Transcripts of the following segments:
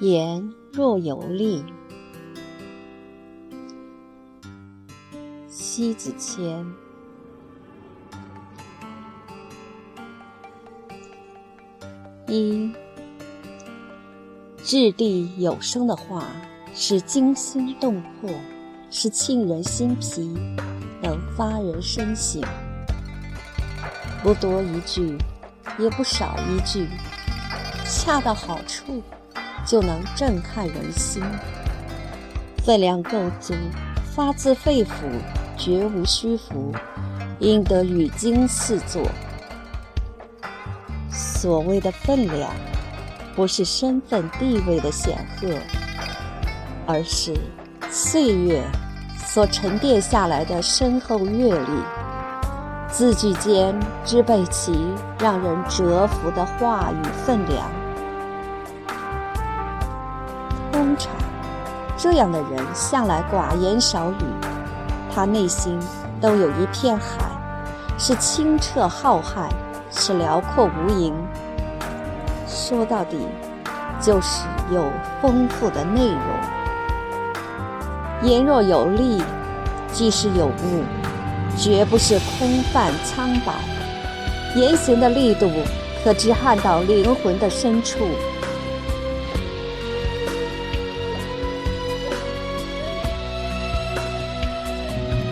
言若有力。西子谦。一，掷地有声的话是惊心动魄，是沁人心脾，能发人深省。不多一句，也不少一句，恰到好处，就能震撼人心。分量够足，发自肺腑，绝无虚浮，应得语惊四座。所谓的分量，不是身份地位的显赫，而是岁月所沉淀下来的深厚阅历。字句间支配起让人折服的话语分量。常，这样的人向来寡言少语，他内心都有一片海，是清澈浩瀚。是辽阔无垠，说到底，就是有丰富的内容。言若有力，即是有物，绝不是空泛苍白。言行的力度，可直撼到灵魂的深处。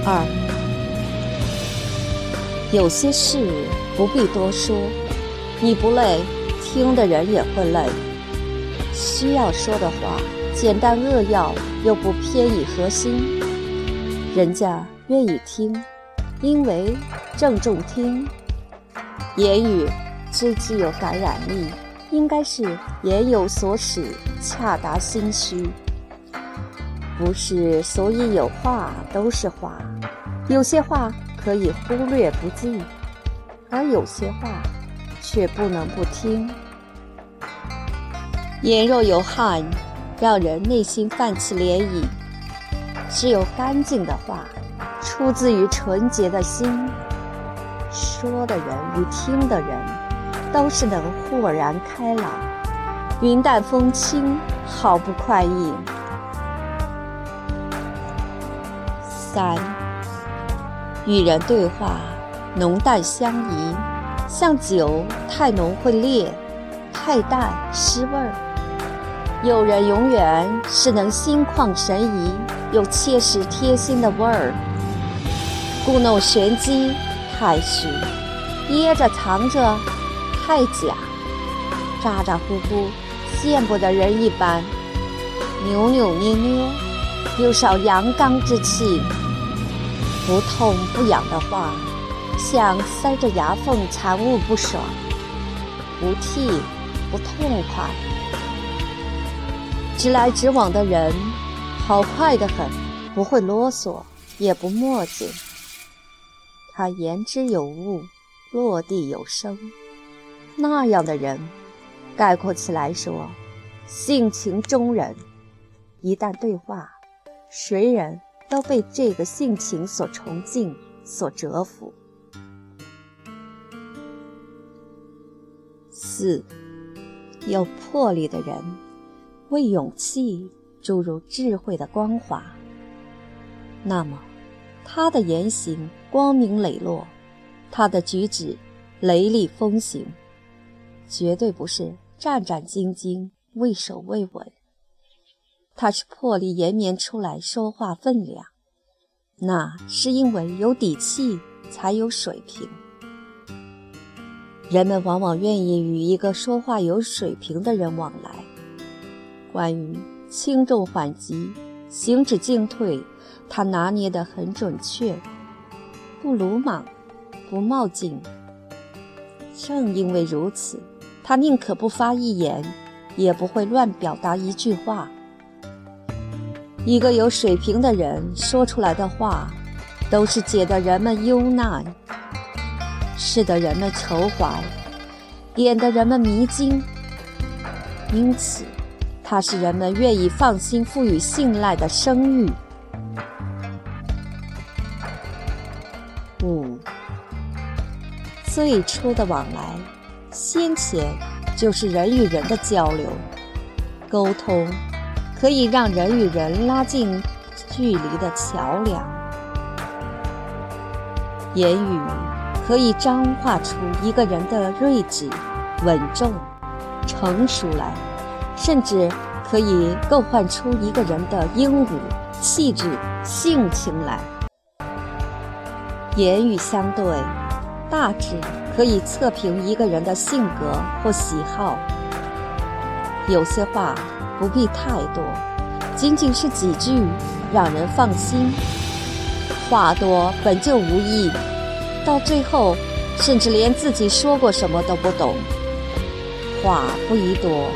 二，有些事。不必多说，你不累，听的人也会累。需要说的话，简单扼要又不偏离核心，人家愿意听，因为郑重听。言语最具有感染力，应该是言有所使，恰达心虚。不是所以有话都是话，有些话可以忽略不计。而有些话，却不能不听。言若有汗，让人内心泛起涟漪。只有干净的话，出自于纯洁的心，说的人与听的人，都是能豁然开朗、云淡风轻、毫不快意。三，与人对话。浓淡相宜，像酒太浓会烈，太淡失味儿。有人永远是能心旷神怡又切实贴心的味儿。故弄玄机太虚，掖着藏着太假，咋咋呼呼见不得人一般，扭扭捏捏又少阳刚之气，不痛不痒的话。像塞着牙缝惨恶不爽，不替不痛快，直来直往的人，好快的很，不会啰嗦，也不墨迹。他言之有物，落地有声。那样的人，概括起来说，性情中人。一旦对话，谁人都被这个性情所崇敬，所折服。四，有魄力的人，为勇气注入智慧的光华。那么，他的言行光明磊落，他的举止雷厉风行，绝对不是战战兢兢、畏首畏尾。他是魄力延绵出来说话分量，那是因为有底气，才有水平。人们往往愿意与一个说话有水平的人往来。关于轻重缓急、行止进退，他拿捏得很准确，不鲁莽，不冒进。正因为如此，他宁可不发一言，也不会乱表达一句话。一个有水平的人说出来的话，都是解得人们忧难。使得人们愁怀，点得人们迷津，因此，它是人们愿意放心赋予信赖的声誉。五，最初的往来，先前就是人与人的交流。沟通可以让人与人拉近距离的桥梁，言语可以彰化出一个人的睿智、稳重、成熟来，甚至可以构幻出一个人的英武、气质、性情来。言语相对，大致可以测评一个人的性格或喜好。有些话不必太多，仅仅是几句，让人放心。话多本就无益，到最后甚至连自己说过什么都不懂。话不宜多，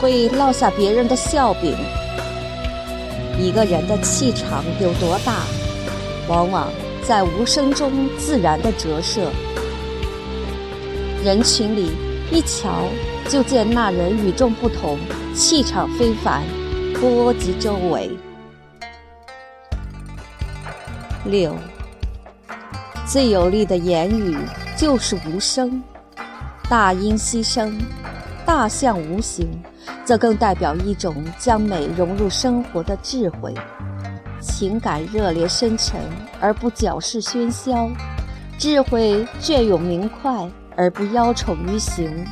会落下别人的笑柄。一个人的气场有多大，往往。在无声中自然的折射，人群里一瞧就见那人与众不同，气场非凡，波及周围。六，最有力的言语就是无声，大音希声，大象无形，则更代表一种将美融入生活的智慧。情感热烈深沉而不矫饰喧嚣，智慧隽永明快而不妖丑于形。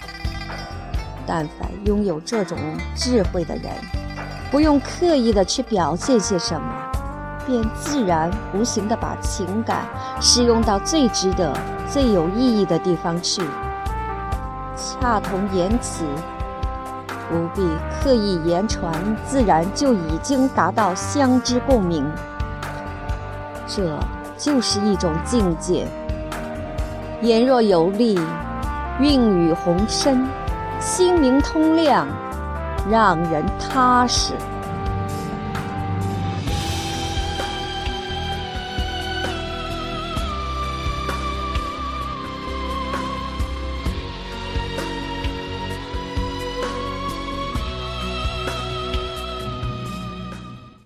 但凡拥有这种智慧的人，不用刻意的去表现些什么，便自然无形的把情感使用到最值得、最有意义的地方去，恰同言辞。不必刻意言传，自然就已经达到相知共鸣。这就是一种境界。言若有力，韵语宏深，心明通亮，让人踏实。